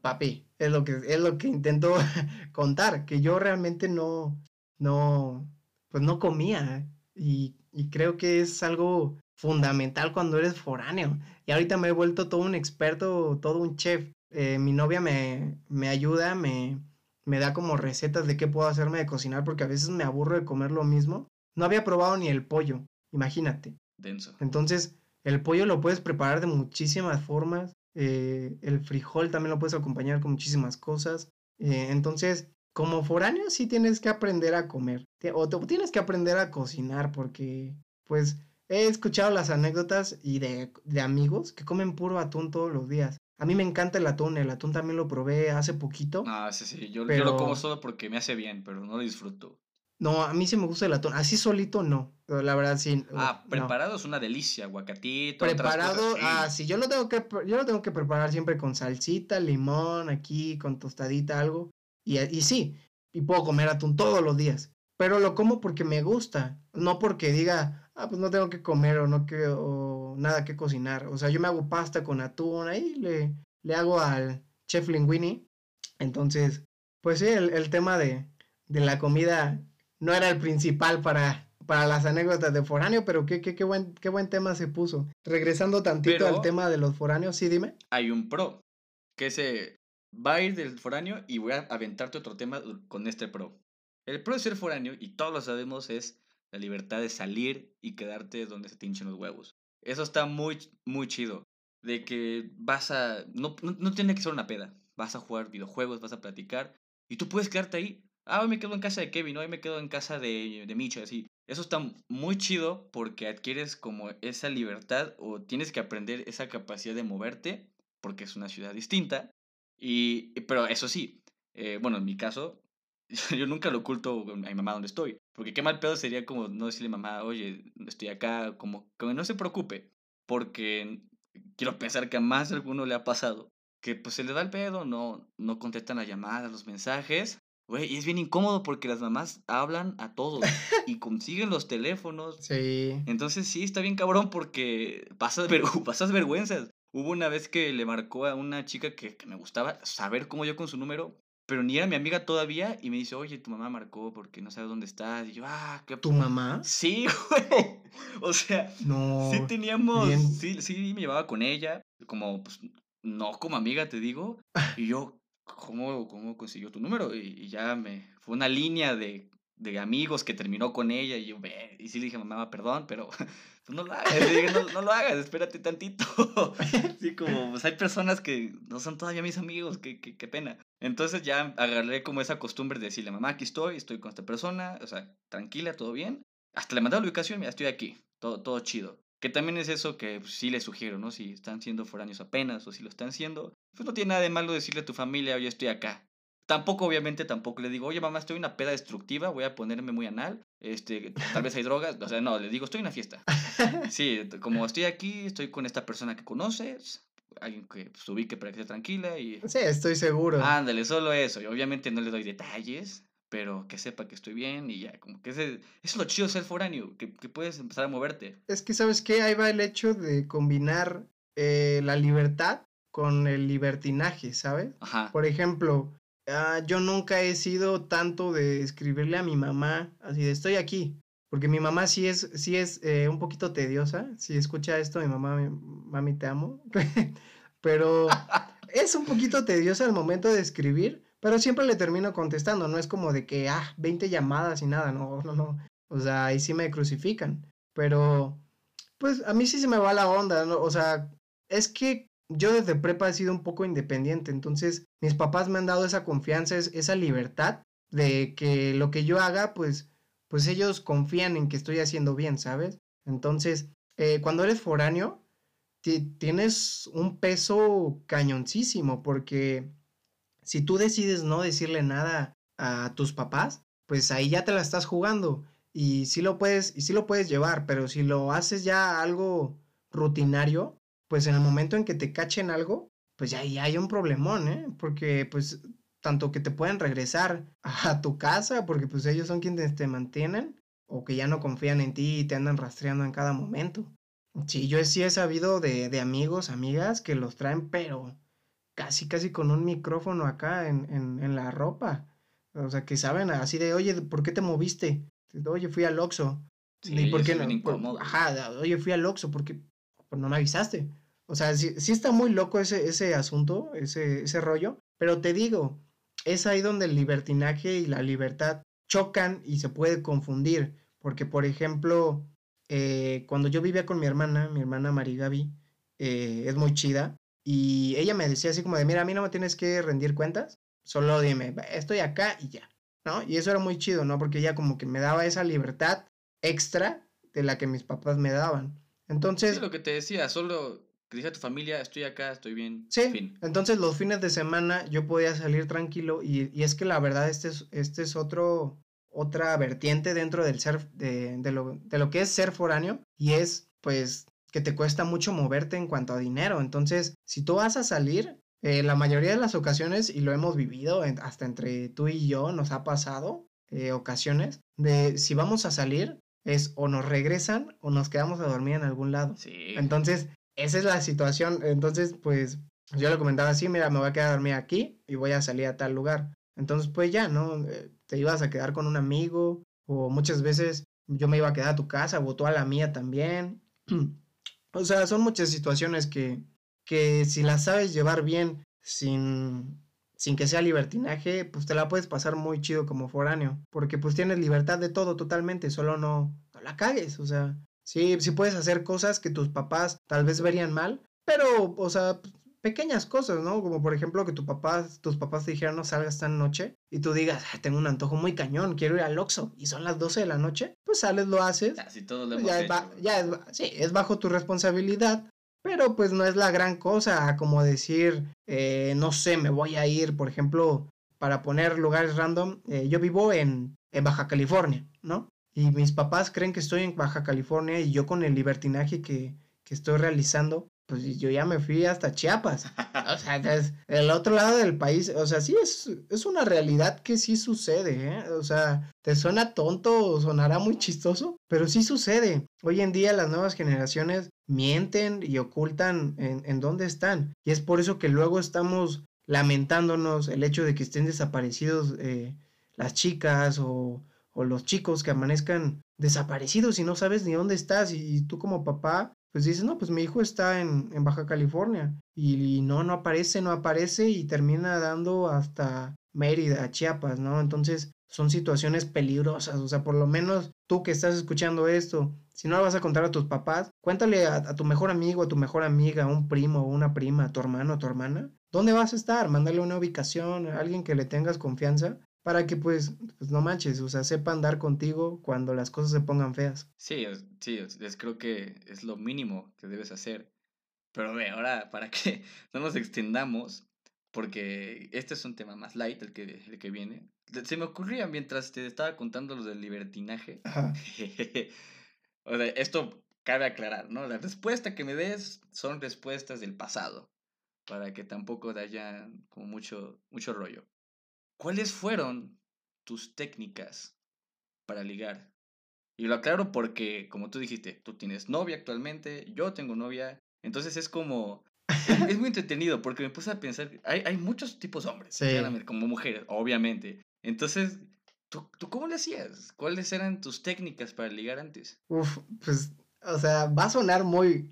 Papi, es lo que, es lo que intento contar, que yo realmente no, no, pues no comía y, y creo que es algo fundamental cuando eres foráneo. Y ahorita me he vuelto todo un experto, todo un chef. Eh, mi novia me, me ayuda, me, me da como recetas de qué puedo hacerme de cocinar porque a veces me aburro de comer lo mismo. No había probado ni el pollo, imagínate. Denso. Entonces, El pollo lo puedes preparar de muchísimas formas. Eh, el frijol también lo puedes acompañar con muchísimas cosas. Eh, entonces, como foráneo sí tienes que aprender a comer. O tienes que aprender a cocinar porque, pues, he escuchado las anécdotas y de, de amigos que comen puro atún todos los días. A mí me encanta el atún, el atún también lo probé hace poquito. Ah, sí, sí, yo, yo lo como solo porque me hace bien, pero no lo disfruto. No, a mí sí me gusta el atún. Así solito no. la verdad sí. Ah, preparado es una delicia, aguacatito. Preparado, ah, sí, yo lo tengo que yo lo tengo que preparar siempre con salsita, limón, aquí con tostadita algo y, y sí, y puedo comer atún todos los días, pero lo como porque me gusta, no porque diga, ah, pues no tengo que comer o no que o nada que cocinar. O sea, yo me hago pasta con atún, ahí le le hago al chef linguini. Entonces, pues sí, el, el tema de, de la comida no era el principal para, para las anécdotas de foráneo, pero qué, qué, qué, buen, qué buen tema se puso. Regresando tantito al tema de los foráneos, sí, dime. Hay un pro, que se va a ir del foráneo y voy a aventarte otro tema con este pro. El pro de ser foráneo, y todos lo sabemos, es la libertad de salir y quedarte donde se te hinchen los huevos. Eso está muy, muy chido. De que vas a... No, no, no tiene que ser una peda. Vas a jugar videojuegos, vas a platicar. Y tú puedes quedarte ahí ah, hoy me quedo en casa de Kevin, hoy me quedo en casa de, de Micho, así. Eso está muy chido porque adquieres como esa libertad o tienes que aprender esa capacidad de moverte porque es una ciudad distinta. Y, pero eso sí, eh, bueno, en mi caso, yo nunca lo oculto a mi mamá donde estoy. Porque qué mal pedo sería como no decirle a mamá, oye, estoy acá, como que no se preocupe. Porque quiero pensar que a más de alguno le ha pasado. Que pues se le da el pedo, no, no contestan las llamadas, los mensajes. Güey, y es bien incómodo porque las mamás hablan a todos y consiguen los teléfonos. Sí. Entonces sí, está bien cabrón porque pasas, ver pasas vergüenzas. Hubo una vez que le marcó a una chica que, que, me gustaba saber cómo yo con su número, pero ni era mi amiga todavía y me dice, oye, tu mamá marcó porque no sabe dónde estás. Y yo, ah, ¿qué? ¿Tu mamá? Sí, güey. O sea, no, sí teníamos, sí, sí, me llevaba con ella, como, pues, no como amiga, te digo. Y yo, ¿cómo, cómo consiguió tu número? Y, ya me, fue una línea de, de, amigos que terminó con ella y yo, ve, y sí le dije, mamá, perdón, pero pues no lo hagas, no, no, lo hagas, espérate tantito. sí, como, pues hay personas que no son todavía mis amigos, qué, qué, qué pena. Entonces ya agarré como esa costumbre de decirle, mamá, aquí estoy, estoy con esta persona, o sea, tranquila, todo bien. Hasta le mandé la ubicación, mira, estoy aquí, todo, todo chido. Que también es eso que pues, sí les sugiero, ¿no? Si están siendo foráneos apenas o si lo están siendo, pues no tiene nada de malo decirle a tu familia, oye, estoy acá. Tampoco, obviamente, tampoco le digo, oye, mamá, estoy una peda destructiva, voy a ponerme muy anal, este, tal vez hay drogas, o sea, no, le digo, estoy en una fiesta. Sí, como estoy aquí, estoy con esta persona que conoces, alguien que pues, ubique para que esté tranquila y... Sí, estoy seguro. Ándale, solo eso, y obviamente no le doy detalles, pero que sepa que estoy bien y ya, como que ese, es lo chido de ser foráneo, que, que, puedes empezar a moverte. Es que, ¿sabes qué? Ahí va el hecho de combinar eh, la libertad con el libertinaje, ¿sabes? Ajá. Por ejemplo, uh, yo nunca he sido tanto de escribirle a mi mamá, así de estoy aquí, porque mi mamá sí es, sí es eh, un poquito tediosa, si escucha esto, mi mamá, mi, mami, te amo, pero es un poquito tediosa al momento de escribir pero siempre le termino contestando, no es como de que, ah, 20 llamadas y nada, no, no, no. O sea, ahí sí me crucifican. Pero, pues a mí sí se me va la onda, ¿no? O sea, es que yo desde prepa he sido un poco independiente, entonces mis papás me han dado esa confianza, esa libertad de que lo que yo haga, pues, pues ellos confían en que estoy haciendo bien, ¿sabes? Entonces, eh, cuando eres foráneo, tienes un peso cañoncísimo porque si tú decides no decirle nada a tus papás, pues ahí ya te la estás jugando y sí lo puedes y sí lo puedes llevar, pero si lo haces ya algo rutinario, pues en el momento en que te cachen algo, pues ya, ya hay un problemón, ¿eh? Porque pues tanto que te pueden regresar a tu casa, porque pues ellos son quienes te mantienen, o que ya no confían en ti y te andan rastreando en cada momento. Sí, yo sí he sabido de, de amigos, amigas que los traen, pero casi, casi con un micrófono acá en, en, en la ropa. O sea, que saben así de, oye, ¿por qué te moviste? Oye, fui al Oxxo. Sí, ¿Y por qué no? ajá, oye, fui al Oxxo porque pues, no me avisaste. O sea, sí, sí, está muy loco ese, ese asunto, ese, ese rollo. Pero te digo, es ahí donde el libertinaje y la libertad chocan y se puede confundir. Porque, por ejemplo, eh, cuando yo vivía con mi hermana, mi hermana Marigaby, eh, es muy chida, y ella me decía así como de, mira, a mí no me tienes que rendir cuentas, solo dime, estoy acá y ya, ¿no? Y eso era muy chido, ¿no? Porque ella como que me daba esa libertad extra de la que mis papás me daban. Entonces... Sí, lo que te decía, solo que dije a tu familia, estoy acá, estoy bien. Sí, entonces los fines de semana yo podía salir tranquilo y, y, es que la verdad este es, este es otro, otra vertiente dentro del ser, de, de, lo, de lo que es ser foráneo y es pues que te cuesta mucho moverte en cuanto a dinero. Entonces, si tú vas a salir, eh, la mayoría de las ocasiones, y lo hemos vivido hasta entre tú y yo, nos ha pasado eh, ocasiones de si vamos a salir, es o nos regresan o nos quedamos a dormir en algún lado. Sí. Entonces, esa es la situación. Entonces, pues yo le comentaba así, mira, me voy a quedar aquí y voy a salir a tal lugar. Entonces, pues ya, ¿no? Eh, te ibas a quedar con un amigo o muchas veces yo me iba a quedar a tu casa o tú a la mía también. o sea, son muchas situaciones que, que si las sabes llevar bien sin, sin que sea libertinaje, pues te la puedes pasar muy chido como foráneo, porque pues tienes libertad de todo totalmente, solo no, no la cagues, o sea, sí, sí puedes hacer cosas que tus papás tal vez verían mal, pero, o sea, pequeñas cosas, ¿no? Como por ejemplo que tu papá, tus papás te dijeran no salgas esta noche y tú digas, tengo un antojo muy cañón, quiero ir al Oxxo y son las 12 de la noche, pues sales, lo haces. Así todo lo ya, es, ya es, sí, es bajo tu responsabilidad, pero pues no es la gran cosa, como decir, eh, no sé, me voy a ir, por ejemplo, para poner lugares random, eh, yo vivo en, en Baja California, ¿no? Y mis papás creen que estoy en Baja California y yo con el libertinaje que, que estoy realizando, pues yo ya me fui hasta Chiapas. O sea, el otro lado del país. O sea, sí es, es una realidad que sí sucede, ¿eh? O sea, te suena tonto o sonará muy chistoso, pero sí sucede. Hoy en día las nuevas generaciones mienten y ocultan en, en dónde están. Y es por eso que luego estamos lamentándonos el hecho de que estén desaparecidos eh, las chicas o, o los chicos que amanezcan desaparecidos y no sabes ni dónde estás y tú como papá pues dices, no, pues mi hijo está en, Baja California y, no, no aparece, no aparece y termina dando hasta Mérida, Chiapas, ¿no? Entonces son situaciones peligrosas, o sea, por lo menos tú que estás escuchando esto, si no lo vas a contar a tus papás, cuéntale a, tu mejor amigo, a tu mejor amiga, a un primo o una prima, a tu hermano, a tu hermana, ¿dónde vas a estar? Mándale una ubicación, a alguien que le tengas confianza para que pues, pues no manches, o sea, sepa andar contigo cuando las cosas se pongan feas. Sí, sí, es, creo que es lo mínimo que debes hacer. Pero ve, ahora para que no nos extendamos, porque este es un tema más light el que, el que viene. Se me ocurría mientras te estaba contando lo del libertinaje. o sea, esto cabe aclarar, ¿no? La respuesta que me des son respuestas del pasado, para que tampoco haya como mucho, mucho rollo. ¿Cuáles fueron tus técnicas para ligar? Y lo aclaro porque, como tú dijiste, tú tienes novia actualmente, yo tengo novia, entonces es como... es, muy entretenido porque me puse a pensar, hay, hay muchos tipos de hombres, como mujeres, obviamente. Entonces, ¿tú, ¿tú cómo le hacías? ¿Cuáles eran tus técnicas para ligar antes? Uf, pues, o sea, va a sonar muy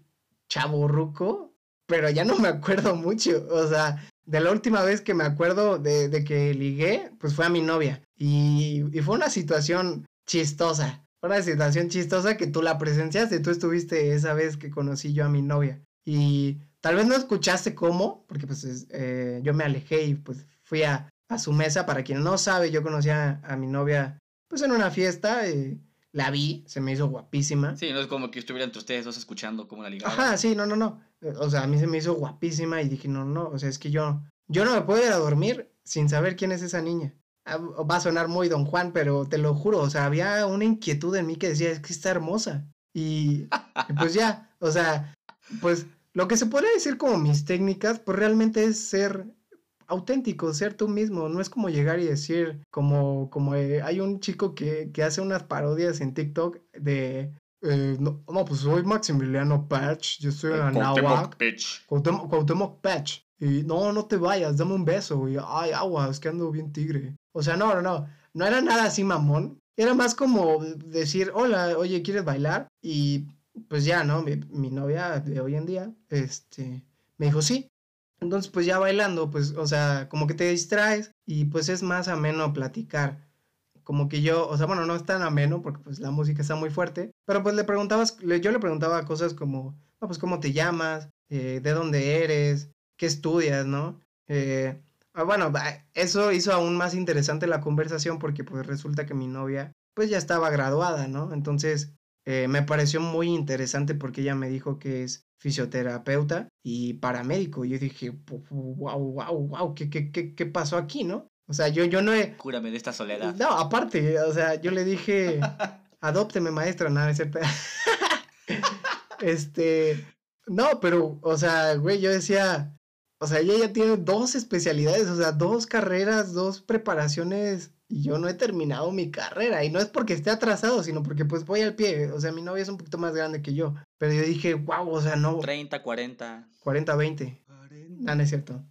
chaborruco, pero ya no me acuerdo mucho. O sea, de la última vez que me acuerdo de, que ligué, pues fue a mi novia. Y, fue una situación chistosa. Fue una situación chistosa que tú la presenciaste. Tú estuviste esa vez que conocí yo a mi novia. Y tal vez no escuchaste cómo, porque pues eh, yo me alejé y pues fui a, su mesa. Para quien no sabe, yo conocí a, mi novia pues en una fiesta. Y la vi, se me hizo guapísima. Sí, no es como que estuvieran ustedes dos escuchando cómo la ligaban. Ajá, sí, no, no, no. O sea, a mí se me hizo guapísima y dije, no, no, o sea, es que yo, yo no me puedo ir a dormir sin saber quién es esa niña. Ah, va a sonar muy don Juan, pero te lo juro, o sea, había una inquietud en mí que decía, es que está hermosa. Y, pues ya, o sea, pues lo que se podría decir como mis técnicas, pues realmente es ser auténtico, ser tú mismo. No es como llegar y decir, como, como eh, hay un chico que, que, hace unas parodias en TikTok de eh, no, no, pues soy Maximiliano Patch, yo soy en Anáhuac. Cuauhtémoc Patch. Y no, no te vayas, dame un beso. Y ay, aguas, que ando bien tigre. O sea, no, no, no. No era nada así mamón. Era más como decir, hola, oye, ¿quieres bailar? Y pues ya, ¿no? Mi, mi novia de hoy en día, este, me dijo sí. Entonces, pues ya bailando, pues, o sea, como que te distraes y pues es más ameno platicar como que yo, o sea, bueno, no es tan ameno porque pues la música está muy fuerte, pero pues le preguntabas, yo le preguntaba cosas como, no, pues cómo te llamas, eh, de dónde eres, qué estudias, ¿no? Eh, ah, bueno, eso hizo aún más interesante la conversación porque pues resulta que mi novia pues ya estaba graduada, ¿no? Entonces eh, me pareció muy interesante porque ella me dijo que es fisioterapeuta y paramédico. Y yo dije, wow, wow, wow, ¿qué, qué, qué, qué pasó aquí, no? O sea, yo, yo no he... Cúrame de esta soledad. No, aparte, o sea, yo le dije, adópteme maestra, nada, ese Este, no, pero, o sea, güey, yo decía, o sea, ella ya tiene dos especialidades, o sea, dos carreras, dos preparaciones y yo no he terminado mi carrera. Y no es porque esté atrasado, sino porque pues voy al pie. O sea, mi novia es un poquito más grande que yo. Pero yo dije, wow, o sea, no. 30, 40. 40, 20. 40. No, no es cierto.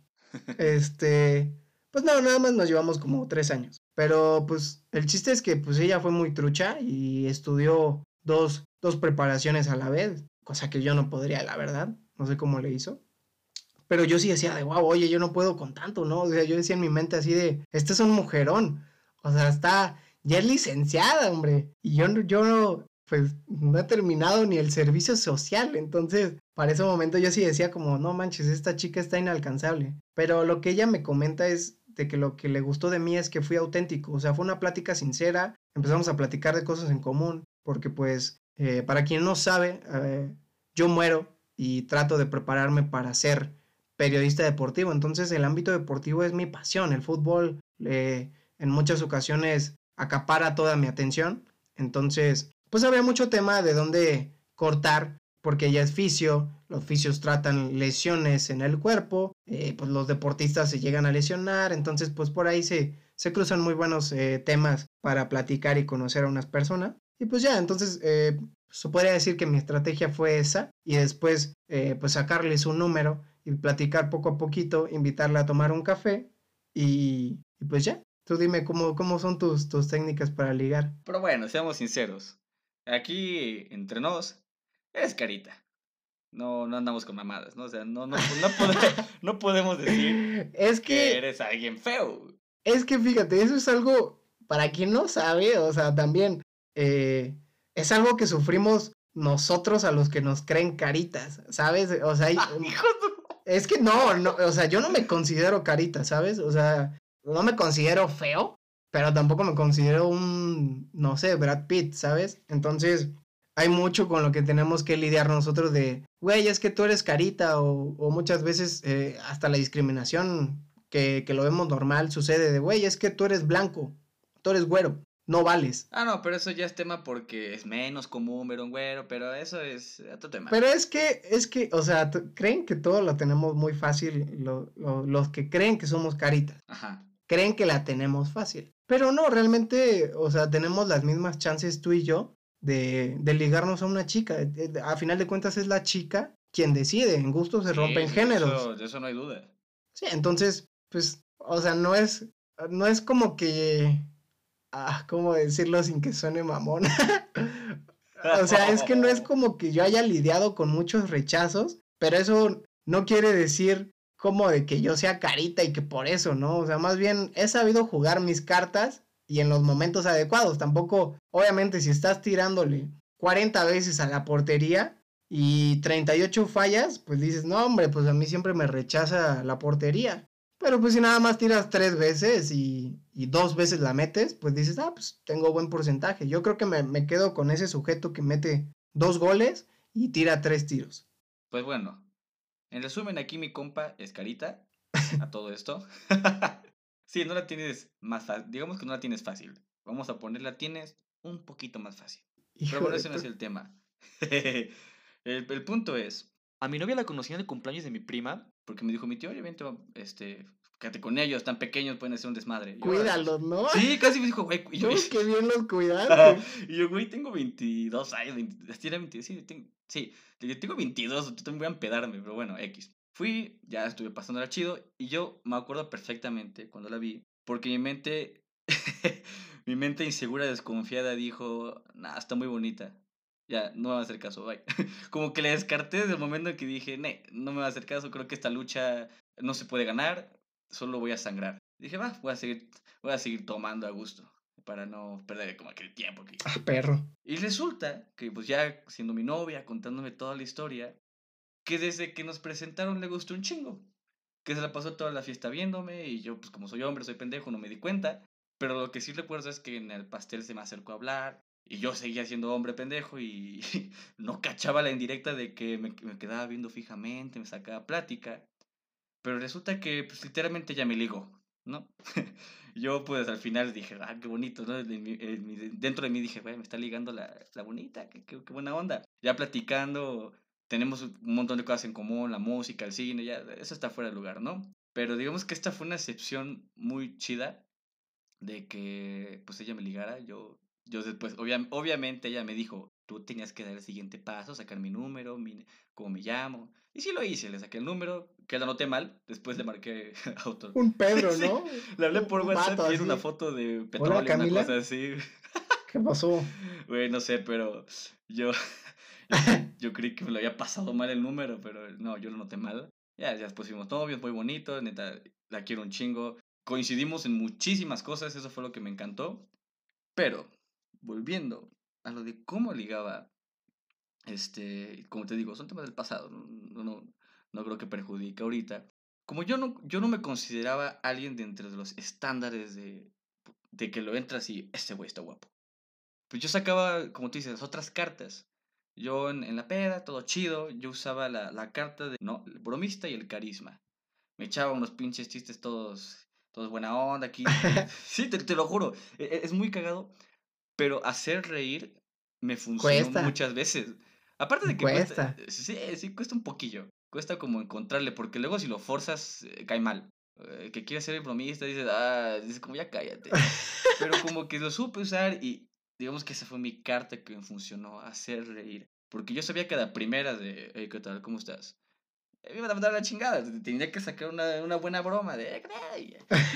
este, pues no, nada más nos llevamos como tres años. Pero pues el chiste es que pues ella fue muy trucha y estudió dos, dos preparaciones a la vez. Cosa que yo no podría, la verdad. No sé cómo le hizo. Pero yo sí decía de, wow, oye, yo no puedo con tanto, ¿no? O sea, yo decía en mi mente así de, este es un mujerón. O sea, está, ya es licenciada, hombre. Y yo, yo pues no he terminado ni el servicio social. Entonces, para ese momento yo sí decía como, no manches, esta chica está inalcanzable. Pero lo que ella me comenta es de que lo que le gustó de mí es que fui auténtico. O sea, fue una plática sincera. Empezamos a platicar de cosas en común. Porque pues, eh, para quien no sabe, eh, yo muero y trato de prepararme para ser periodista deportivo. Entonces, el ámbito deportivo es mi pasión. El fútbol... Eh, en muchas ocasiones acapara toda mi atención. Entonces, pues había mucho tema de dónde cortar, porque ella es fisio, los fisios tratan lesiones en el cuerpo, eh, pues los deportistas se llegan a lesionar, entonces pues por ahí se, se cruzan muy buenos eh, temas para platicar y conocer a unas personas. Y pues ya, entonces eh, se podría decir que mi estrategia fue esa y después pues sacarle su número y platicar poco a poquito, invitarla a tomar un café y, y pues ya, Tú dime cómo, cómo son tus, tus técnicas para ligar. Pero bueno, seamos sinceros. Aquí, entre nos, eres carita. No, no andamos con mamadas, ¿no? O sea, no, no, no, podemos decir es que, eres alguien feo. Es que fíjate, eso es algo, para quien no sabe, o sea, también eh, es algo que sufrimos nosotros a los que nos creen caritas, ¿sabes? O sea, ah, es que no, no, o sea, yo no me considero carita, ¿sabes? O sea, no me considero feo, pero tampoco me considero un, no sé, Brad Pitt, ¿sabes? Entonces, hay mucho con lo que tenemos que lidiar nosotros de, güey, es que tú eres carita o, muchas veces eh, hasta la discriminación que, que, lo vemos normal sucede de, güey, es que tú eres blanco, tú eres güero, no vales. Ah, no, pero eso ya es tema porque es menos común ver un güero, pero eso es otro tema. Pero es que, es que, o sea, creen que todo lo tenemos muy fácil, los que creen que somos caritas. Ajá creen que la tenemos fácil. Pero no, realmente, o sea, tenemos las mismas chances tú y yo de, de ligarnos a una chica. Eh, eh, a final de cuentas es la chica quien decide, en gusto se rompen géneros. de eso no hay duda. Sí, entonces, pues, o sea, no es, no es como que, ah, ¿cómo decirlo sin que suene mamón? o sea, es que no es como que yo haya lidiado con muchos rechazos, pero eso no quiere decir como de que yo sea carita y que por eso, ¿no? O sea, más bien he sabido jugar mis cartas y en los momentos adecuados. Tampoco, obviamente, si estás tirándole 40 veces a la portería y 38 fallas, pues dices, no, hombre, pues a mí siempre me rechaza la portería. Pero pues si nada más tiras tres veces y, dos veces la metes, pues dices, ah, pues tengo buen porcentaje. Yo creo que me, me quedo con ese sujeto que mete dos goles y tira tres tiros. Pues bueno, en resumen, aquí mi compa es carita a todo esto. sí, no la tienes más fácil. Digamos que no la tienes fácil. Vamos a ponerla, tienes un poquito más fácil. Pero bueno, ese no es el tema. el, punto es, a mi novia la conocí en el cumpleaños de mi prima, porque me dijo mi tío, oye, vente, este, quédate con ellos, están pequeños, pueden hacer un desmadre. Cuídalos, ¿no? Sí, casi me dijo, güey. Yo, qué bien los cuidaste. y yo, güey, tengo 22 años, 20, sí, tengo, Sí, tengo 22, yo también voy a empedarme, pero bueno, X. Fui, ya estuve pasando chido y yo me acuerdo perfectamente cuando la vi, porque mi mente, mi mente insegura, desconfiada dijo, nah, está muy bonita. Ya, no me va a hacer caso, bye. Como que le descarté desde el momento en que dije, no me va a hacer caso, creo que esta lucha no se puede ganar, solo voy a sangrar. Dije, va, voy a seguir, voy a seguir tomando a gusto. para no perder como aquel tiempo. Que... Ah, perro. Y resulta que pues ya siendo mi novia, contándome toda la historia, que desde que nos presentaron le gustó un chingo. Que se la pasó toda la fiesta viéndome y yo pues como soy hombre, soy pendejo, no me di cuenta. Pero lo que sí recuerdo es que en el pastel se me acercó a hablar y yo seguía siendo hombre pendejo y no cachaba la indirecta de que me, me quedaba viendo fijamente, me sacaba plática. Pero resulta que pues literalmente ya me ligó, ¿no? yo pues al final dije, ah, qué bonito, ¿no? dentro de mí dije, güey, me está ligando la, la bonita, qué, qué, qué, buena onda. Ya platicando, tenemos un montón de cosas en común, la música, el cine, ya, eso está fuera de lugar, ¿no? Pero digamos que esta fue una excepción muy chida de que pues ella me ligara, yo, yo después, obviamente ella me dijo, tú tenías que dar el siguiente paso, sacar mi número, mi, cómo me llamo. Y sí lo hice, le saqué el número, que lo noté mal, después le marqué a otro. Un Pedro, ¿no? le hablé por WhatsApp y una foto de petróleo, una cosa así. ¿Qué pasó? Güey, no sé, pero yo, yo creí que me lo había pasado mal el número, pero no, yo lo noté mal. Ya, ya después fuimos novios, muy bonito, neta, la quiero un chingo. Coincidimos en muchísimas cosas, eso fue lo que me encantó. Pero, volviendo a lo de cómo ligaba, este, como te digo, son temas del pasado, no, no, no creo que perjudique ahorita. Como yo no, yo no me consideraba alguien de entre los estándares de, de que lo entras y este güey está guapo. Pues yo sacaba, como tú dices, otras cartas. Yo en, en la peda, todo chido, yo usaba la, la, carta de, no, el bromista y el carisma. Me echaba unos pinches chistes todos, todos buena onda aquí. sí, te, te, lo juro, e, e, es muy cagado pero hacer reír me funciona muchas veces. Aparte de que cuesta. sí, sí, cuesta un poquillo. Cuesta como encontrarle, porque luego si lo forzas, eh, cae mal. Eh, que quiere ser bromista, dices, ah, dices como ya cállate. pero como que lo supe usar y digamos que esa fue mi carta que me funcionó, hacer reír. Porque yo sabía que la primera de, hey, ¿qué tal? ¿Cómo estás? me iban a mandar la chingada. Tenía que sacar una, una buena broma de.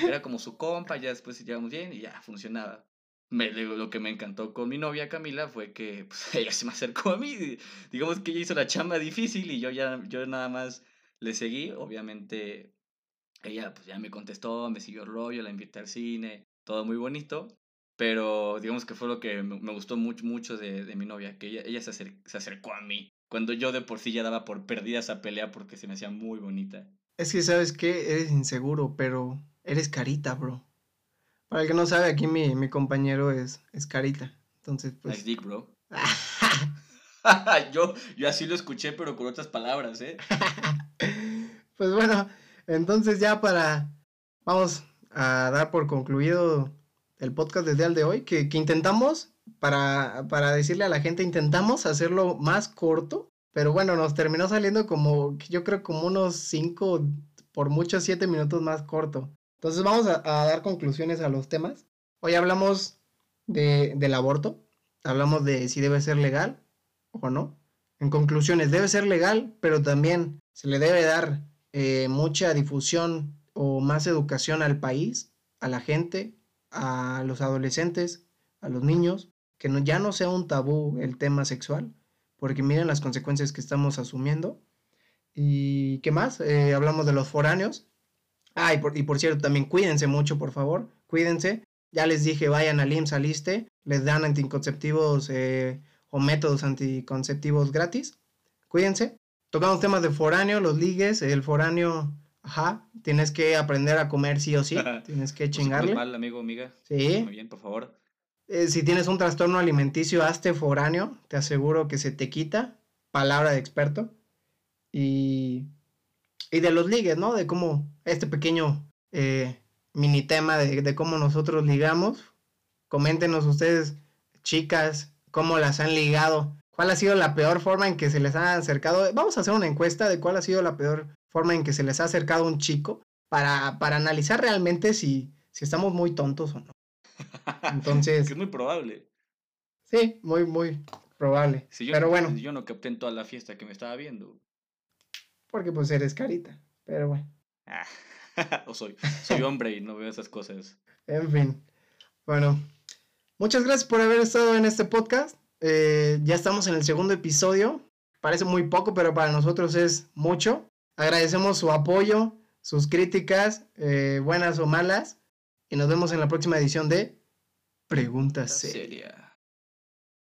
Era como su compa, ya después llegamos bien y ya funcionaba me, lo que me encantó con mi novia Camila fue que pues, ella se me acercó a mí. Digamos que ella hizo la chamba difícil y yo ya yo nada más le seguí. Obviamente ella pues ya me contestó, me siguió el rollo, la invité al cine, todo muy bonito. Pero digamos que fue lo que me, gustó mucho, mucho de, de, mi novia, que ella, ella se, se acercó a mí. Cuando yo de por sí ya daba por perdida esa pelea porque se me hacía muy bonita. Es que, ¿sabes qué? Eres inseguro, pero eres carita, bro. Para el que no sabe, aquí mi, mi compañero es, es Carita. Entonces, pues. Nice dick, bro. yo, yo así lo escuché, pero con otras palabras, ¿eh? pues bueno, entonces ya para. Vamos a dar por concluido el podcast desde el de hoy, que, que intentamos, para, para decirle a la gente, intentamos hacerlo más corto, pero bueno, nos terminó saliendo como, yo creo como unos cinco, por mucho siete minutos más corto. Entonces vamos a, dar conclusiones a los temas. Hoy hablamos de, del aborto, hablamos de si debe ser legal o no. En conclusiones, debe ser legal, pero también se le debe dar eh, mucha difusión o más educación al país, a la gente, a los adolescentes, a los niños, que ya no sea un tabú el tema sexual, porque miren las consecuencias que estamos asumiendo. ¿Y qué más? Eh, hablamos de los foráneos, Ah, y por, cierto, también cuídense mucho, por favor, cuídense. Ya les dije, vayan al IMSS, al ISTE, les dan anticonceptivos eh, o métodos anticonceptivos gratis. Cuídense. Tocamos temas de foráneo, los ligues, el foráneo, ajá, tienes que aprender a comer sí o sí, tienes que pues, chingarle. mal, amigo, amiga. Sí. Muy bien, por favor. Eh, si tienes un trastorno alimenticio, hazte foráneo, te aseguro que se te quita, palabra de experto. Y y de los ligues, ¿no? De cómo este pequeño eh, mini tema de, cómo nosotros ligamos. Coméntenos ustedes, chicas, cómo las han ligado. ¿Cuál ha sido la peor forma en que se les ha acercado? Vamos a hacer una encuesta de cuál ha sido la peor forma en que se les ha acercado un chico para, para analizar realmente si, si estamos muy tontos o no. Entonces. es muy probable. Sí, muy, muy probable. Pero bueno. yo no capté en toda la fiesta que me estaba viendo. Porque pues eres carita. Pero bueno. Ah, o soy, soy hombre y no veo esas cosas. en fin. Bueno. Muchas gracias por haber estado en este podcast. Eh, ya estamos en el segundo episodio. Parece muy poco, pero para nosotros es mucho. Agradecemos su apoyo, sus críticas, eh, buenas o malas. Y nos vemos en la próxima edición de Pregunta seria.